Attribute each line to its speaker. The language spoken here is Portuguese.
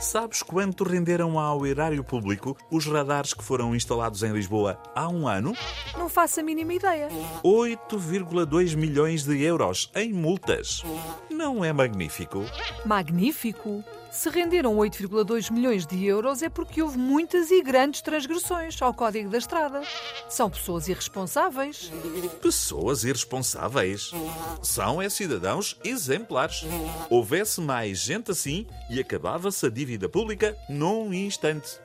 Speaker 1: Sabes quanto renderam ao erário público os radares que foram instalados em Lisboa há um ano?
Speaker 2: Não faço a mínima ideia.
Speaker 1: 8,2 milhões de euros em multas. Não é magnífico?
Speaker 2: Magnífico! Se renderam 8,2 milhões de euros é porque houve muitas e grandes transgressões ao Código da Estrada. São pessoas irresponsáveis.
Speaker 1: Pessoas irresponsáveis. São é cidadãos exemplares. Houvesse mais gente assim e acabava-se a dívida pública num instante.